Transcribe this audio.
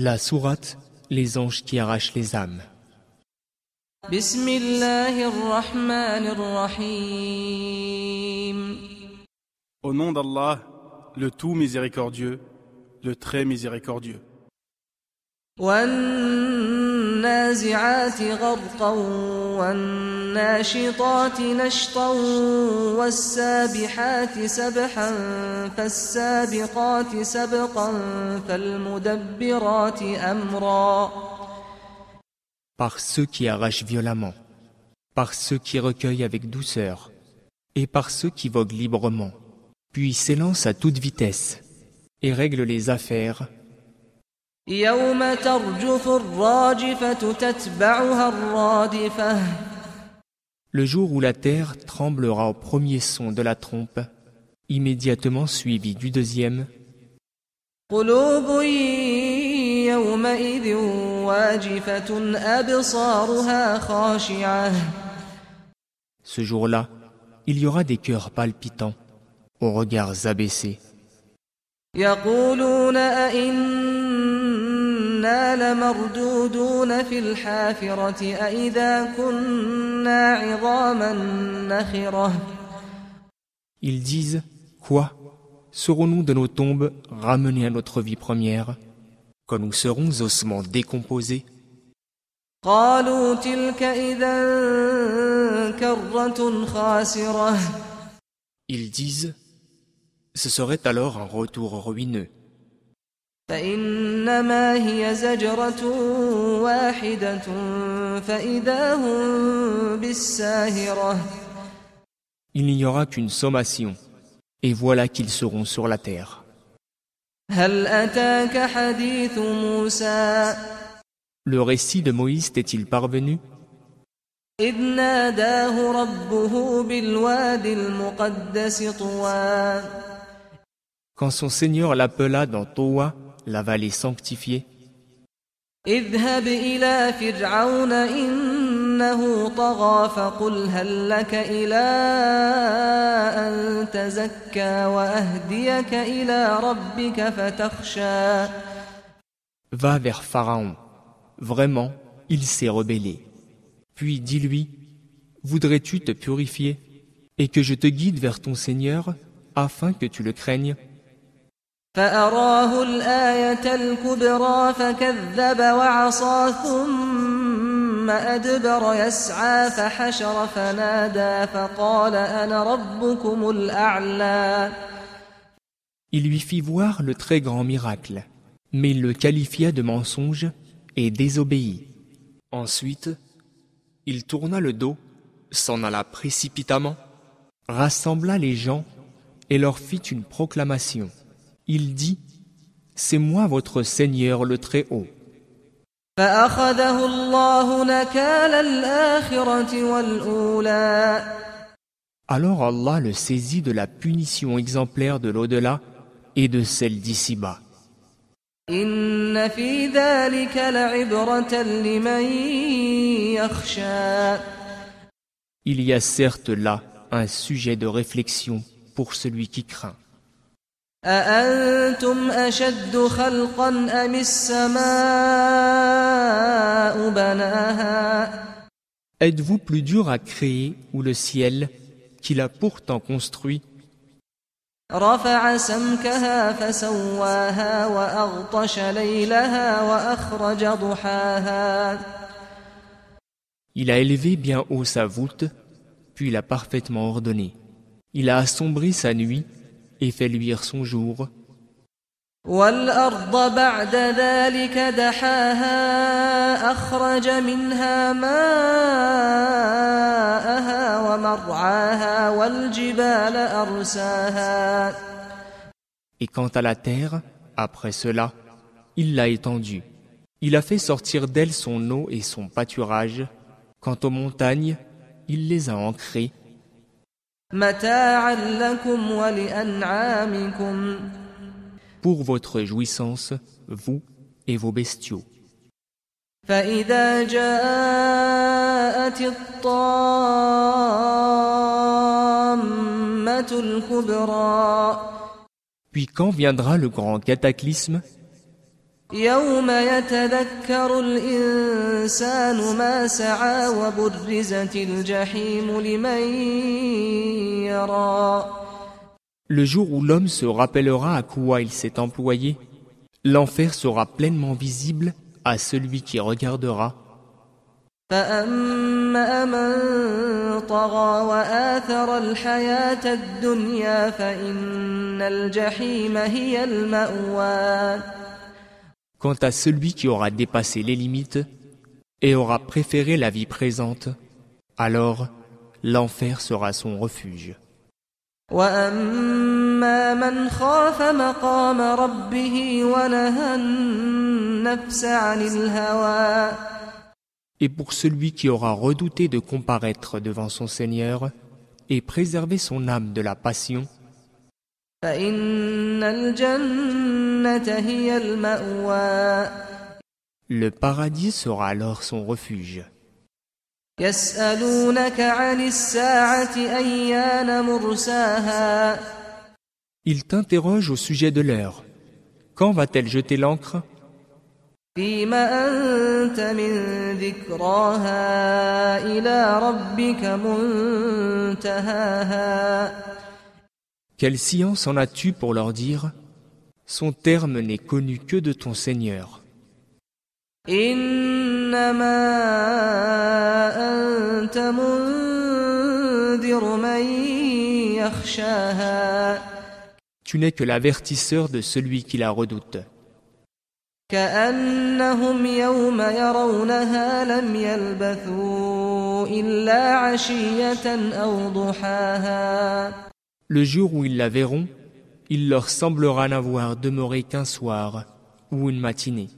La sourate Les anges qui arrachent les âmes. Au nom d'Allah, le tout miséricordieux, le très miséricordieux. والنازعات غرقا والناشطات نشطا والسابحات سبحا فالسابقات سبقا فالمدبرات أمرا Par ceux qui arrachent violemment, par ceux qui recueillent avec douceur, et par ceux qui voguent librement, puis s'élancent à toute vitesse, et règlent les affaires, يوم ترجف الراجفة تتبعها الرادفة le jour où la terre tremblera au premier son de la trompe, immédiatement suivi du deuxième, قلوب يومئذ واجفة أبصارها خاشعة ce jour-là, il y aura des cœurs palpitants, aux regards abaissés. يقولون أئنا لمردودون في الحافرة أئذا كنا عظاما نخرة Ils disent Quoi Serons-nous de nos tombes ramenés à notre vie première quand nous serons ossements décomposés قالوا تلك إذا كرة خاسرة Ils disent Ce serait alors un retour ruineux. فإنما هي زجرة واحدة فإذا هم بالساهرة Il n'y aura qu'une sommation, et voilà qu'ils seront sur la terre. هل أتاك حديث موسى Le récit de Moïse t'est-il parvenu إذ ناداه ربه بالواد المقدس طوى Quand son Seigneur l'appela dans Toa, la vallée sanctifiée, اذهب إلى فرعون إنه طغى فقل هل لك إلى أن تزكى وأهديك إلى ربك فتخشى Va vers Pharaon. Vraiment, il s'est rebellé. Puis dis-lui, voudrais-tu te purifier et que je te guide vers ton Seigneur afin que tu le craignes فأراه الآية الكبرى فكذب وعصى ثم أدبر يسعى فحشر فنادى فقال أنا ربكم الأعلى Il lui fit voir le très grand miracle, mais il le qualifia de mensonge et désobéit. Ensuite, il tourna le dos, s'en alla précipitamment, rassembla les gens et leur fit une proclamation. Il dit C'est moi votre Seigneur le Très-Haut. Alors Allah le saisit de la punition exemplaire de l'au-delà et de celle d'ici-bas. Il y a certes là un sujet de réflexion pour celui qui craint. أأنتم أشد خلقا أم السماء بناها Êtes-vous plus dur à créer ou le ciel qu'il a pourtant construit رفع سمكها فسواها وأغطش ليلها وأخرج ضحاها Il a élevé bien haut sa voûte, puis l'a parfaitement ordonnée. Il a assombri sa nuit et fait luire son jour. والأرض بعد ذلك دحاها أخرج منها ماءها ومرعاها والجبال أرساها Et quant à la terre, après cela, il l'a étendue. Il a fait sortir d'elle son eau et son pâturage. Quant aux montagnes, il les a ancrées متاعا لكم ولأنعامكم pour votre jouissance, vous et vos bestiaux. فإذا جاءت الطامة الكبرى Puis quand viendra le grand cataclysme يوم يتذكر الإنسان ما سعى وبرزت الجحيم لمن يرى Le jour où l'homme se rappellera à quoi il s'est employé, l'enfer sera pleinement visible à celui qui regardera. فأما من طغى وآثر الحياة الدنيا فإن الجحيم هي المأوى Quant à celui qui aura dépassé les limites et aura préféré la vie présente, alors l'enfer sera son refuge. وأما من خاف مقام ربه ونهى النفس عن الهوى Et pour celui qui aura redouté de comparaître devant son Seigneur et préserver son âme de la passion, le paradis sera alors son refuge. Il t'interroge au sujet de l'heure. Quand va-t-elle jeter l'ancre? Quelle science en as-tu pour leur dire Son terme n'est connu que de ton Seigneur. إنما أنت منذر من يخشاها Tu n'es que l'avertisseur de celui qui la redoute. كأنهم يوم يرونها لم يلبثوا إلا عشية أو ضحاها Le jour où ils la verront, il leur semblera n'avoir demeuré qu'un soir ou une matinée.